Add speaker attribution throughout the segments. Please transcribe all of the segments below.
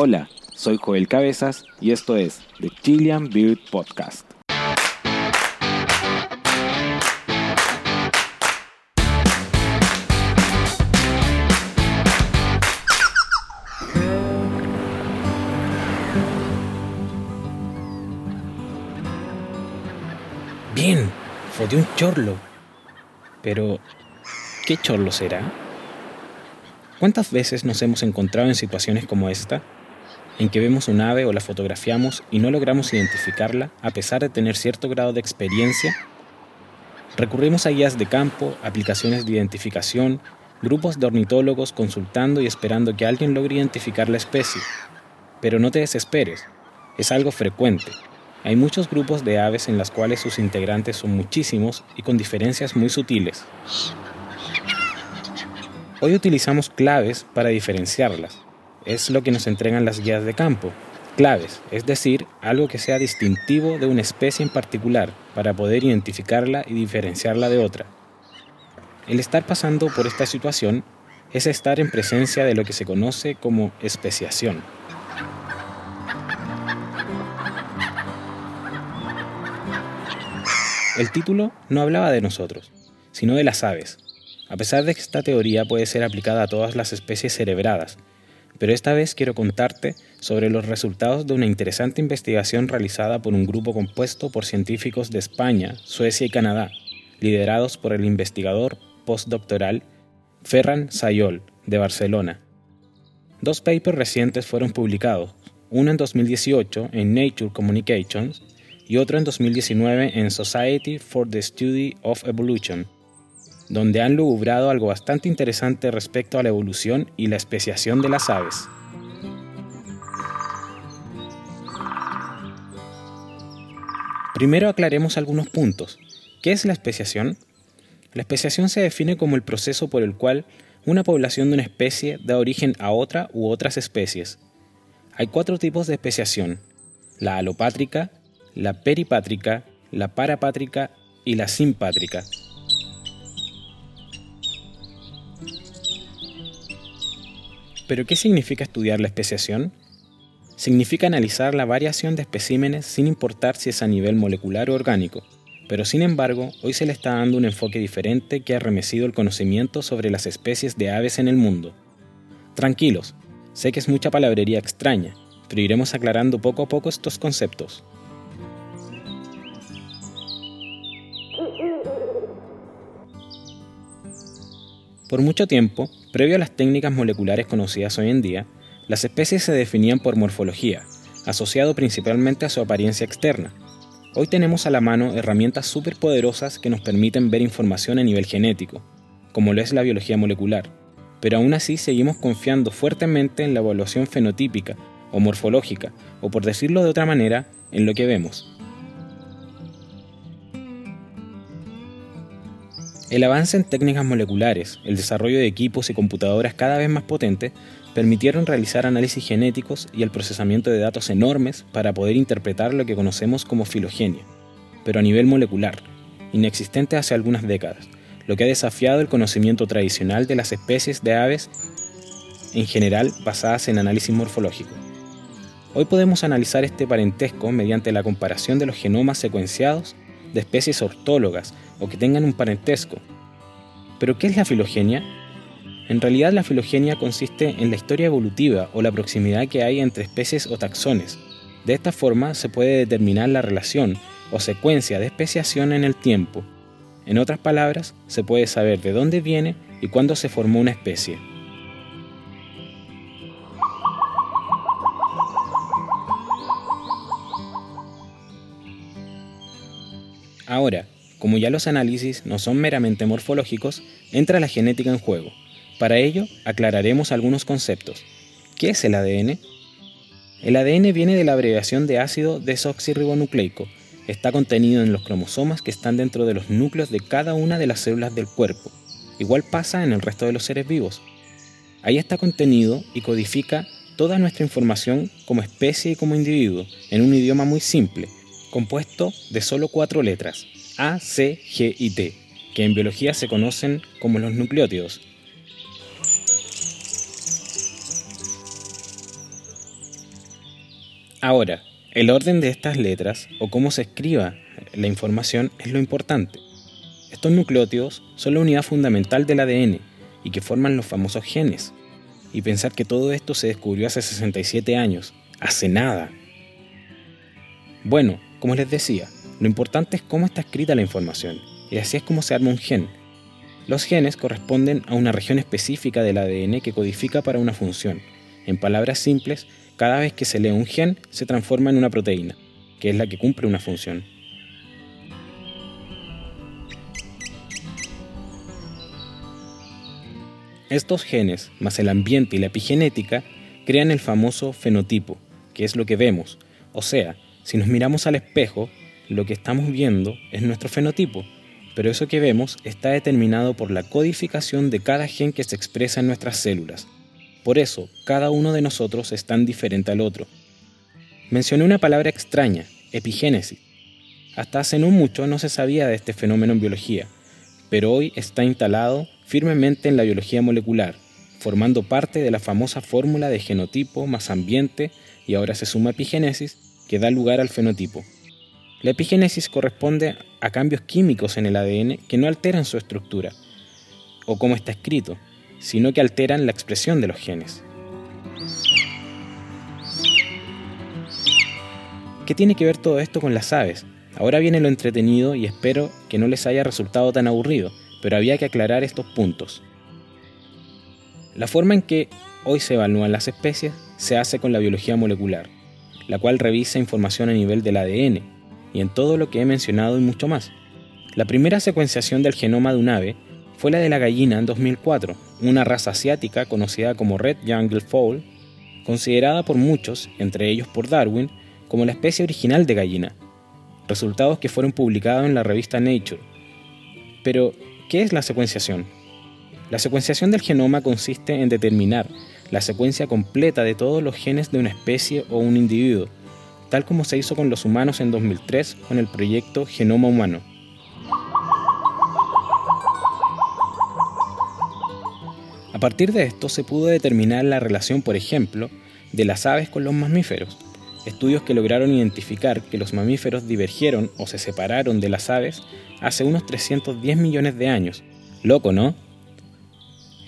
Speaker 1: Hola, soy Joel Cabezas y esto es The Chilean Beard Podcast.
Speaker 2: Bien, de un chorlo. Pero, ¿qué chorlo será? ¿Cuántas veces nos hemos encontrado en situaciones como esta? En que vemos un ave o la fotografiamos y no logramos identificarla a pesar de tener cierto grado de experiencia. Recurrimos a guías de campo, aplicaciones de identificación, grupos de ornitólogos consultando y esperando que alguien logre identificar la especie. Pero no te desesperes, es algo frecuente. Hay muchos grupos de aves en las cuales sus integrantes son muchísimos y con diferencias muy sutiles. Hoy utilizamos claves para diferenciarlas. Es lo que nos entregan las guías de campo. Claves, es decir, algo que sea distintivo de una especie en particular para poder identificarla y diferenciarla de otra. El estar pasando por esta situación es estar en presencia de lo que se conoce como especiación. El título no hablaba de nosotros, sino de las aves, a pesar de que esta teoría puede ser aplicada a todas las especies cerebradas, pero esta vez quiero contarte sobre los resultados de una interesante investigación realizada por un grupo compuesto por científicos de España, Suecia y Canadá, liderados por el investigador postdoctoral Ferran Sayol, de Barcelona. Dos papers recientes fueron publicados, uno en 2018 en Nature Communications y otro en 2019 en Society for the Study of Evolution donde han lugubrado algo bastante interesante respecto a la evolución y la especiación de las aves. Primero aclaremos algunos puntos. ¿Qué es la especiación? La especiación se define como el proceso por el cual una población de una especie da origen a otra u otras especies. Hay cuatro tipos de especiación, la alopátrica, la peripátrica, la parapátrica y la simpátrica. ¿Pero qué significa estudiar la especiación? Significa analizar la variación de especímenes sin importar si es a nivel molecular o orgánico, pero sin embargo hoy se le está dando un enfoque diferente que ha remecido el conocimiento sobre las especies de aves en el mundo. Tranquilos, sé que es mucha palabrería extraña, pero iremos aclarando poco a poco estos conceptos. Por mucho tiempo, previo a las técnicas moleculares conocidas hoy en día, las especies se definían por morfología, asociado principalmente a su apariencia externa. Hoy tenemos a la mano herramientas superpoderosas que nos permiten ver información a nivel genético, como lo es la biología molecular, pero aún así seguimos confiando fuertemente en la evaluación fenotípica o morfológica, o por decirlo de otra manera, en lo que vemos. El avance en técnicas moleculares, el desarrollo de equipos y computadoras cada vez más potentes, permitieron realizar análisis genéticos y el procesamiento de datos enormes para poder interpretar lo que conocemos como filogenia, pero a nivel molecular, inexistente hace algunas décadas, lo que ha desafiado el conocimiento tradicional de las especies de aves en general basadas en análisis morfológico. Hoy podemos analizar este parentesco mediante la comparación de los genomas secuenciados de especies ortólogas o que tengan un parentesco. ¿Pero qué es la filogenia? En realidad la filogenia consiste en la historia evolutiva o la proximidad que hay entre especies o taxones. De esta forma se puede determinar la relación o secuencia de especiación en el tiempo. En otras palabras, se puede saber de dónde viene y cuándo se formó una especie. Ahora, como ya los análisis no son meramente morfológicos, entra la genética en juego. Para ello, aclararemos algunos conceptos. ¿Qué es el ADN? El ADN viene de la abreviación de ácido desoxirribonucleico. Está contenido en los cromosomas que están dentro de los núcleos de cada una de las células del cuerpo. Igual pasa en el resto de los seres vivos. Ahí está contenido y codifica toda nuestra información como especie y como individuo en un idioma muy simple, compuesto de solo cuatro letras, A, C, G y T, que en biología se conocen como los nucleótidos. Ahora, el orden de estas letras o cómo se escriba la información es lo importante. Estos nucleótidos son la unidad fundamental del ADN y que forman los famosos genes. Y pensar que todo esto se descubrió hace 67 años, hace nada. Bueno, como les decía, lo importante es cómo está escrita la información, y así es como se arma un gen. Los genes corresponden a una región específica del ADN que codifica para una función. En palabras simples, cada vez que se lee un gen se transforma en una proteína, que es la que cumple una función. Estos genes, más el ambiente y la epigenética, crean el famoso fenotipo, que es lo que vemos. O sea, si nos miramos al espejo, lo que estamos viendo es nuestro fenotipo, pero eso que vemos está determinado por la codificación de cada gen que se expresa en nuestras células. Por eso, cada uno de nosotros es tan diferente al otro. Mencioné una palabra extraña, epigénesis. Hasta hace no mucho no se sabía de este fenómeno en biología, pero hoy está instalado firmemente en la biología molecular, formando parte de la famosa fórmula de genotipo más ambiente y ahora se suma epigénesis que da lugar al fenotipo. La epigénesis corresponde a cambios químicos en el ADN que no alteran su estructura o cómo está escrito, sino que alteran la expresión de los genes. ¿Qué tiene que ver todo esto con las aves? Ahora viene lo entretenido y espero que no les haya resultado tan aburrido pero había que aclarar estos puntos. La forma en que hoy se evalúan las especies se hace con la biología molecular, la cual revisa información a nivel del ADN y en todo lo que he mencionado y mucho más. La primera secuenciación del genoma de un ave fue la de la gallina en 2004, una raza asiática conocida como Red Jungle Fowl, considerada por muchos, entre ellos por Darwin, como la especie original de gallina, resultados que fueron publicados en la revista Nature. Pero, ¿Qué es la secuenciación? La secuenciación del genoma consiste en determinar la secuencia completa de todos los genes de una especie o un individuo, tal como se hizo con los humanos en 2003 con el proyecto Genoma Humano. A partir de esto se pudo determinar la relación, por ejemplo, de las aves con los mamíferos, estudios que lograron identificar que los mamíferos divergieron o se separaron de las aves hace unos 310 millones de años. Loco, ¿no?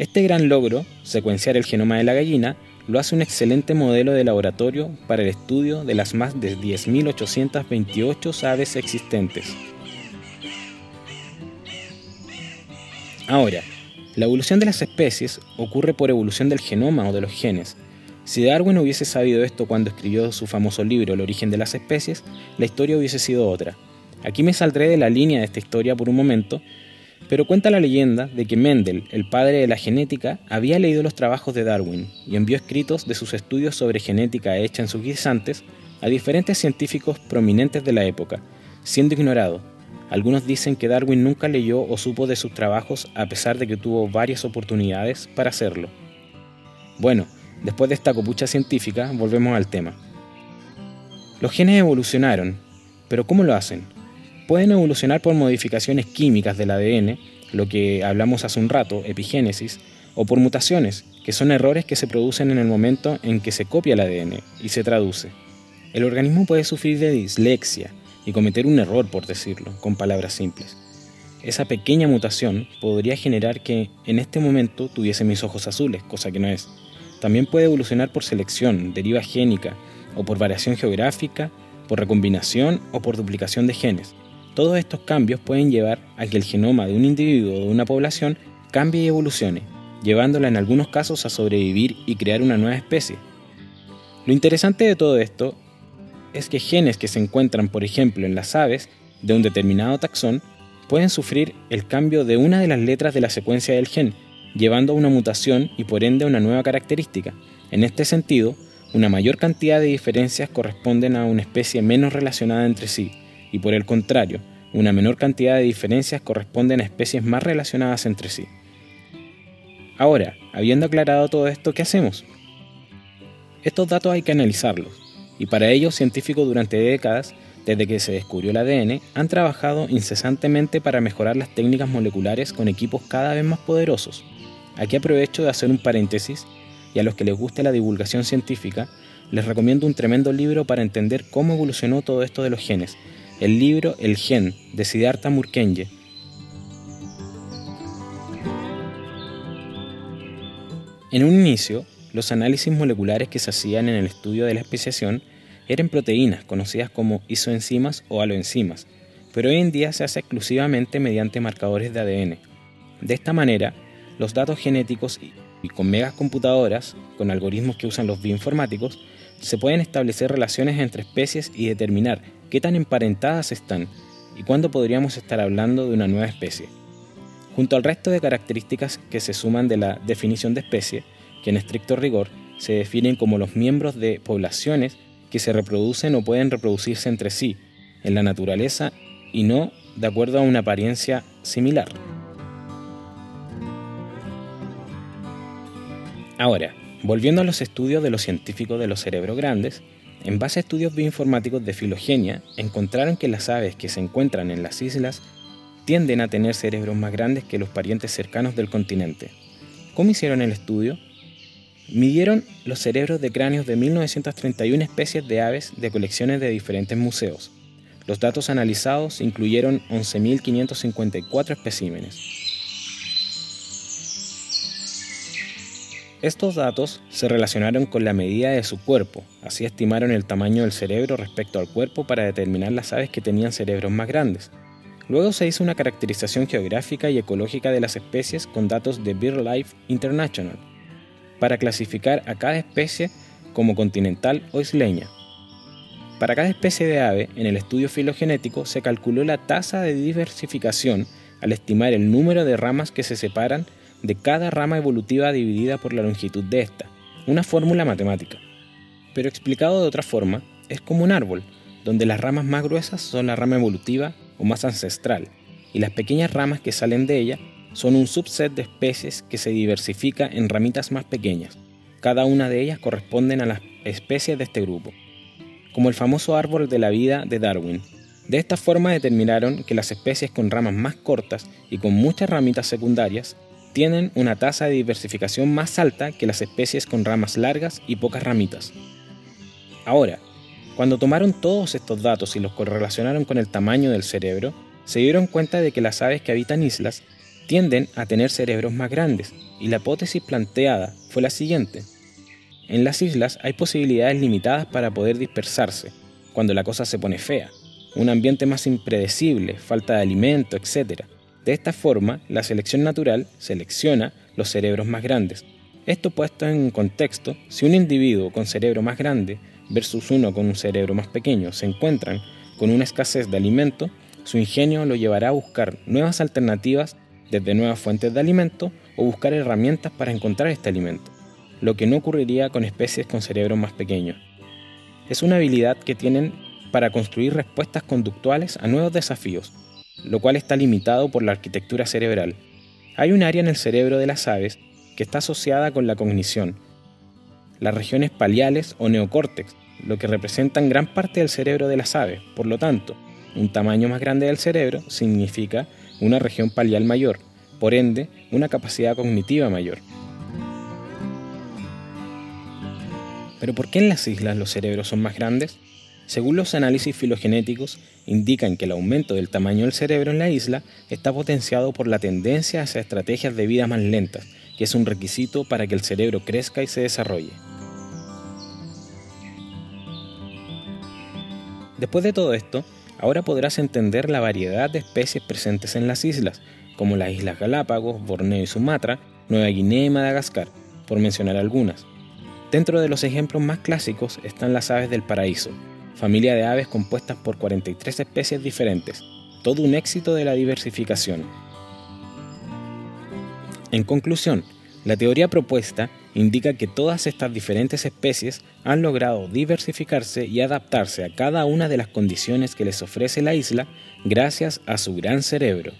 Speaker 2: Este gran logro, secuenciar el genoma de la gallina, lo hace un excelente modelo de laboratorio para el estudio de las más de 10.828 aves existentes. Ahora, la evolución de las especies ocurre por evolución del genoma o de los genes, si Darwin hubiese sabido esto cuando escribió su famoso libro El origen de las especies, la historia hubiese sido otra. Aquí me saldré de la línea de esta historia por un momento, pero cuenta la leyenda de que Mendel, el padre de la genética, había leído los trabajos de Darwin y envió escritos de sus estudios sobre genética hecha en sus guisantes a diferentes científicos prominentes de la época, siendo ignorado. Algunos dicen que Darwin nunca leyó o supo de sus trabajos a pesar de que tuvo varias oportunidades para hacerlo. Bueno, Después de esta copucha científica, volvemos al tema. Los genes evolucionaron, pero ¿cómo lo hacen? Pueden evolucionar por modificaciones químicas del ADN, lo que hablamos hace un rato, epigénesis, o por mutaciones, que son errores que se producen en el momento en que se copia el ADN y se traduce. El organismo puede sufrir de dislexia y cometer un error, por decirlo, con palabras simples. Esa pequeña mutación podría generar que en este momento tuviese mis ojos azules, cosa que no es. También puede evolucionar por selección, deriva génica, o por variación geográfica, por recombinación o por duplicación de genes. Todos estos cambios pueden llevar a que el genoma de un individuo o de una población cambie y evolucione, llevándola en algunos casos a sobrevivir y crear una nueva especie. Lo interesante de todo esto es que genes que se encuentran, por ejemplo, en las aves de un determinado taxón pueden sufrir el cambio de una de las letras de la secuencia del gen llevando a una mutación y por ende a una nueva característica. En este sentido, una mayor cantidad de diferencias corresponden a una especie menos relacionada entre sí, y por el contrario, una menor cantidad de diferencias corresponden a especies más relacionadas entre sí. Ahora, habiendo aclarado todo esto, ¿qué hacemos? Estos datos hay que analizarlos, y para ello científicos durante décadas, desde que se descubrió el ADN, han trabajado incesantemente para mejorar las técnicas moleculares con equipos cada vez más poderosos. Aquí aprovecho de hacer un paréntesis y a los que les guste la divulgación científica, les recomiendo un tremendo libro para entender cómo evolucionó todo esto de los genes, el libro El gen de Siddhartha Mukherjee. En un inicio, los análisis moleculares que se hacían en el estudio de la especiación eran proteínas conocidas como isoenzimas o aloenzimas, pero hoy en día se hace exclusivamente mediante marcadores de ADN. De esta manera, los datos genéticos y con megas computadoras, con algoritmos que usan los bioinformáticos, se pueden establecer relaciones entre especies y determinar qué tan emparentadas están y cuándo podríamos estar hablando de una nueva especie. Junto al resto de características que se suman de la definición de especie, que en estricto rigor se definen como los miembros de poblaciones que se reproducen o pueden reproducirse entre sí en la naturaleza y no de acuerdo a una apariencia similar. Ahora, volviendo a los estudios de los científicos de los cerebros grandes, en base a estudios bioinformáticos de filogenia, encontraron que las aves que se encuentran en las islas tienden a tener cerebros más grandes que los parientes cercanos del continente. ¿Cómo hicieron el estudio? Midieron los cerebros de cráneos de 1931 especies de aves de colecciones de diferentes museos. Los datos analizados incluyeron 11.554 especímenes. Estos datos se relacionaron con la medida de su cuerpo, así estimaron el tamaño del cerebro respecto al cuerpo para determinar las aves que tenían cerebros más grandes. Luego se hizo una caracterización geográfica y ecológica de las especies con datos de BirdLife International, para clasificar a cada especie como continental o isleña. Para cada especie de ave, en el estudio filogenético se calculó la tasa de diversificación al estimar el número de ramas que se separan de cada rama evolutiva dividida por la longitud de esta, una fórmula matemática. Pero explicado de otra forma, es como un árbol, donde las ramas más gruesas son la rama evolutiva o más ancestral, y las pequeñas ramas que salen de ella son un subset de especies que se diversifica en ramitas más pequeñas. Cada una de ellas corresponden a las especies de este grupo, como el famoso árbol de la vida de Darwin. De esta forma determinaron que las especies con ramas más cortas y con muchas ramitas secundarias tienen una tasa de diversificación más alta que las especies con ramas largas y pocas ramitas. Ahora, cuando tomaron todos estos datos y los correlacionaron con el tamaño del cerebro, se dieron cuenta de que las aves que habitan islas tienden a tener cerebros más grandes, y la hipótesis planteada fue la siguiente. En las islas hay posibilidades limitadas para poder dispersarse, cuando la cosa se pone fea, un ambiente más impredecible, falta de alimento, etc. De esta forma, la selección natural selecciona los cerebros más grandes. Esto puesto en contexto, si un individuo con cerebro más grande versus uno con un cerebro más pequeño se encuentran con una escasez de alimento, su ingenio lo llevará a buscar nuevas alternativas desde nuevas fuentes de alimento o buscar herramientas para encontrar este alimento, lo que no ocurriría con especies con cerebros más pequeños. Es una habilidad que tienen para construir respuestas conductuales a nuevos desafíos, lo cual está limitado por la arquitectura cerebral. Hay un área en el cerebro de las aves que está asociada con la cognición, las regiones paliales o neocórtex, lo que representan gran parte del cerebro de las aves. Por lo tanto, un tamaño más grande del cerebro significa una región palial mayor, por ende, una capacidad cognitiva mayor. Pero ¿por qué en las islas los cerebros son más grandes? Según los análisis filogenéticos, indican que el aumento del tamaño del cerebro en la isla está potenciado por la tendencia hacia estrategias de vida más lentas, que es un requisito para que el cerebro crezca y se desarrolle. Después de todo esto, ahora podrás entender la variedad de especies presentes en las islas, como las Islas Galápagos, Borneo y Sumatra, Nueva Guinea y Madagascar, por mencionar algunas. Dentro de los ejemplos más clásicos están las aves del paraíso, familia de aves compuestas por 43 especies diferentes, todo un éxito de la diversificación. En conclusión, la teoría propuesta indica que todas estas diferentes especies han logrado diversificarse y adaptarse a cada una de las condiciones que les ofrece la isla gracias a su gran cerebro.